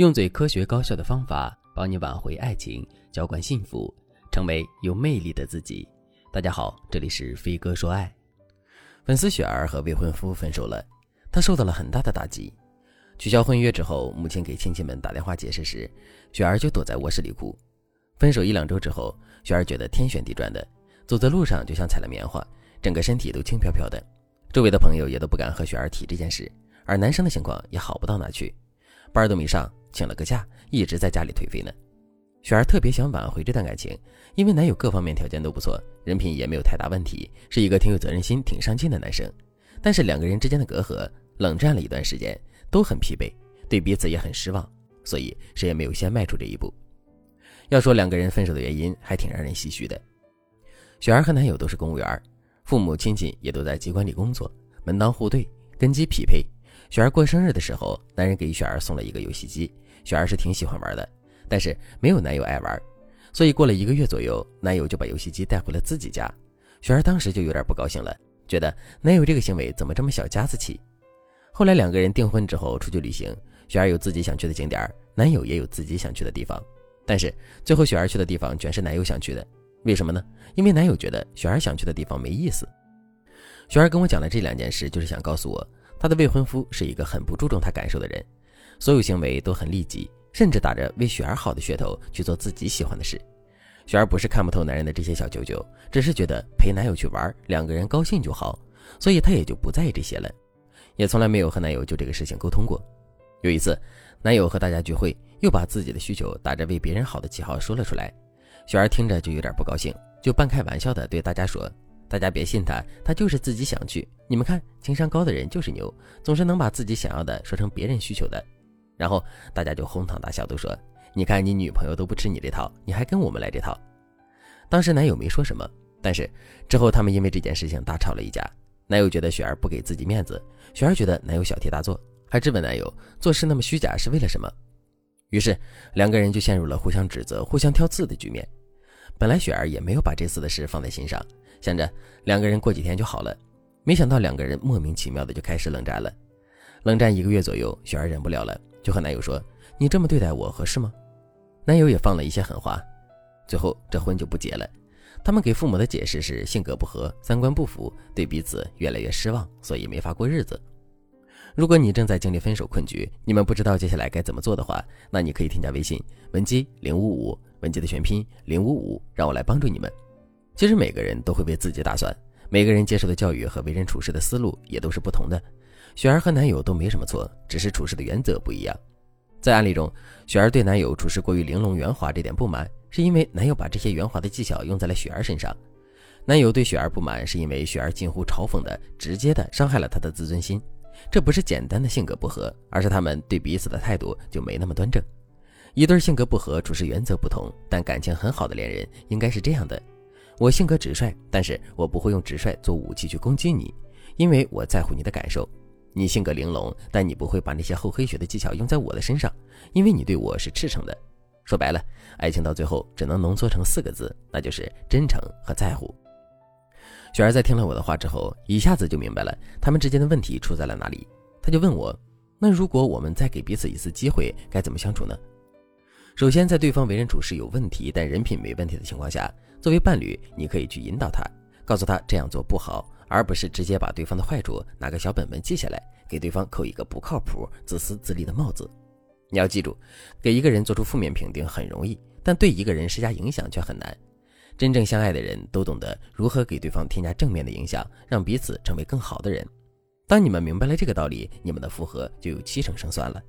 用最科学高效的方法帮你挽回爱情，浇灌幸福，成为有魅力的自己。大家好，这里是飞哥说爱。粉丝雪儿和未婚夫分手了，她受到了很大的打击。取消婚约之后，母亲给亲戚们打电话解释时，雪儿就躲在卧室里哭。分手一两周之后，雪儿觉得天旋地转的，走在路上就像踩了棉花，整个身体都轻飘飘的。周围的朋友也都不敢和雪儿提这件事，而男生的情况也好不到哪去，班都没上，请了个假，一直在家里颓废呢。雪儿特别想挽回这段感情，因为男友各方面条件都不错，人品也没有太大问题，是一个挺有责任心、挺上进的男生。但是两个人之间的隔阂，冷战了一段时间。都很疲惫，对彼此也很失望，所以谁也没有先迈出这一步。要说两个人分手的原因，还挺让人唏嘘的。雪儿和男友都是公务员，父母亲戚也都在机关里工作，门当户对，根基匹配。雪儿过生日的时候，男人给雪儿送了一个游戏机，雪儿是挺喜欢玩的，但是没有男友爱玩，所以过了一个月左右，男友就把游戏机带回了自己家。雪儿当时就有点不高兴了，觉得男友这个行为怎么这么小家子气。后来两个人订婚之后出去旅行，雪儿有自己想去的景点，男友也有自己想去的地方。但是最后雪儿去的地方全是男友想去的，为什么呢？因为男友觉得雪儿想去的地方没意思。雪儿跟我讲了这两件事，就是想告诉我，她的未婚夫是一个很不注重她感受的人，所有行为都很利己，甚至打着为雪儿好的噱头去做自己喜欢的事。雪儿不是看不透男人的这些小九九，只是觉得陪男友去玩，两个人高兴就好，所以她也就不在意这些了。也从来没有和男友就这个事情沟通过。有一次，男友和大家聚会，又把自己的需求打着为别人好的旗号说了出来。雪儿听着就有点不高兴，就半开玩笑的对大家说：“大家别信他，他就是自己想去。你们看，情商高的人就是牛，总是能把自己想要的说成别人需求的。”然后大家就哄堂大笑，都说：“你看你女朋友都不吃你这套，你还跟我们来这套。”当时男友没说什么，但是之后他们因为这件事情大吵了一架。男友觉得雪儿不给自己面子，雪儿觉得男友小题大做，还质问男友做事那么虚假是为了什么。于是两个人就陷入了互相指责、互相挑刺的局面。本来雪儿也没有把这次的事放在心上，想着两个人过几天就好了。没想到两个人莫名其妙的就开始冷战了。冷战一个月左右，雪儿忍不了了，就和男友说：“你这么对待我合适吗？”男友也放了一些狠话，最后这婚就不结了。他们给父母的解释是性格不合、三观不符，对彼此越来越失望，所以没法过日子。如果你正在经历分手困局，你们不知道接下来该怎么做的话，那你可以添加微信文姬零五五，文姬的全拼零五五，让我来帮助你们。其实每个人都会为自己打算，每个人接受的教育和为人处事的思路也都是不同的。雪儿和男友都没什么错，只是处事的原则不一样。在案例中，雪儿对男友处事过于玲珑圆滑这点不满。是因为男友把这些圆滑的技巧用在了雪儿身上，男友对雪儿不满，是因为雪儿近乎嘲讽的、直接的伤害了他的自尊心。这不是简单的性格不合，而是他们对彼此的态度就没那么端正。一对性格不合、处事原则不同，但感情很好的恋人应该是这样的：我性格直率，但是我不会用直率做武器去攻击你，因为我在乎你的感受。你性格玲珑，但你不会把那些厚黑学的技巧用在我的身上，因为你对我是赤诚的。说白了，爱情到最后只能浓缩成四个字，那就是真诚和在乎。雪儿在听了我的话之后，一下子就明白了他们之间的问题出在了哪里。他就问我：“那如果我们再给彼此一次机会，该怎么相处呢？”首先，在对方为人处事有问题，但人品没问题的情况下，作为伴侣，你可以去引导他，告诉他这样做不好，而不是直接把对方的坏处拿个小本本记下来，给对方扣一个不靠谱、自私自利的帽子。你要记住，给一个人做出负面评定很容易，但对一个人施加影响却很难。真正相爱的人都懂得如何给对方添加正面的影响，让彼此成为更好的人。当你们明白了这个道理，你们的复合就有七成胜算了。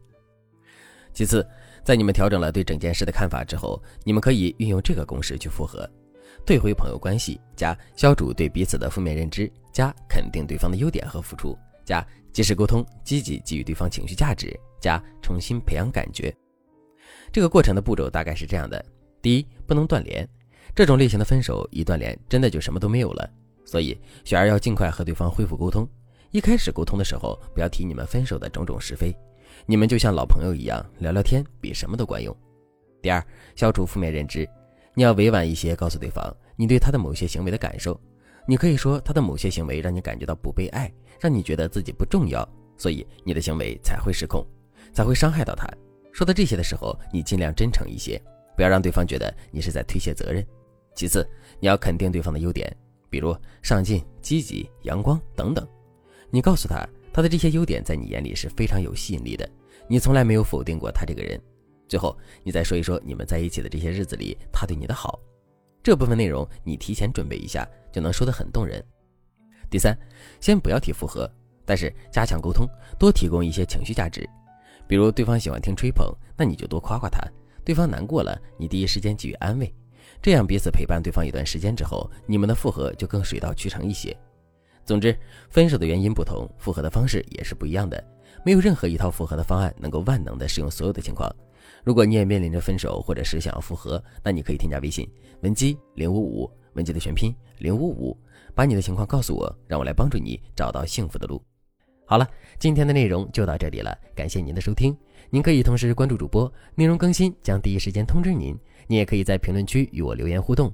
其次，在你们调整了对整件事的看法之后，你们可以运用这个公式去复合：退回朋友关系，加消除对彼此的负面认知，加肯定对方的优点和付出，加及时沟通，积极给予对方情绪价值。加重新培养感觉，这个过程的步骤大概是这样的：第一，不能断联，这种类型的分手一断联，真的就什么都没有了。所以雪儿要尽快和对方恢复沟通。一开始沟通的时候，不要提你们分手的种种是非，你们就像老朋友一样聊聊天，比什么都管用。第二，消除负面认知，你要委婉一些告诉对方你对他的某些行为的感受。你可以说他的某些行为让你感觉到不被爱，让你觉得自己不重要，所以你的行为才会失控。才会伤害到他，说到这些的时候，你尽量真诚一些，不要让对方觉得你是在推卸责任。其次，你要肯定对方的优点，比如上进、积极、阳光等等。你告诉他，他的这些优点在你眼里是非常有吸引力的，你从来没有否定过他这个人。最后，你再说一说你们在一起的这些日子里他对你的好，这部分内容你提前准备一下，就能说得很动人。第三，先不要提复合，但是加强沟通，多提供一些情绪价值，比如对方喜欢听吹捧，那你就多夸夸他；对方难过了，你第一时间给予安慰，这样彼此陪伴对方一段时间之后，你们的复合就更水到渠成一些。总之，分手的原因不同，复合的方式也是不一样的，没有任何一套复合的方案能够万能的适用所有的情况。如果你也面临着分手，或者是想要复合，那你可以添加微信文姬零五五，文姬的全拼零五五，把你的情况告诉我，让我来帮助你找到幸福的路。好了，今天的内容就到这里了，感谢您的收听。您可以同时关注主播，内容更新将第一时间通知您。您也可以在评论区与我留言互动，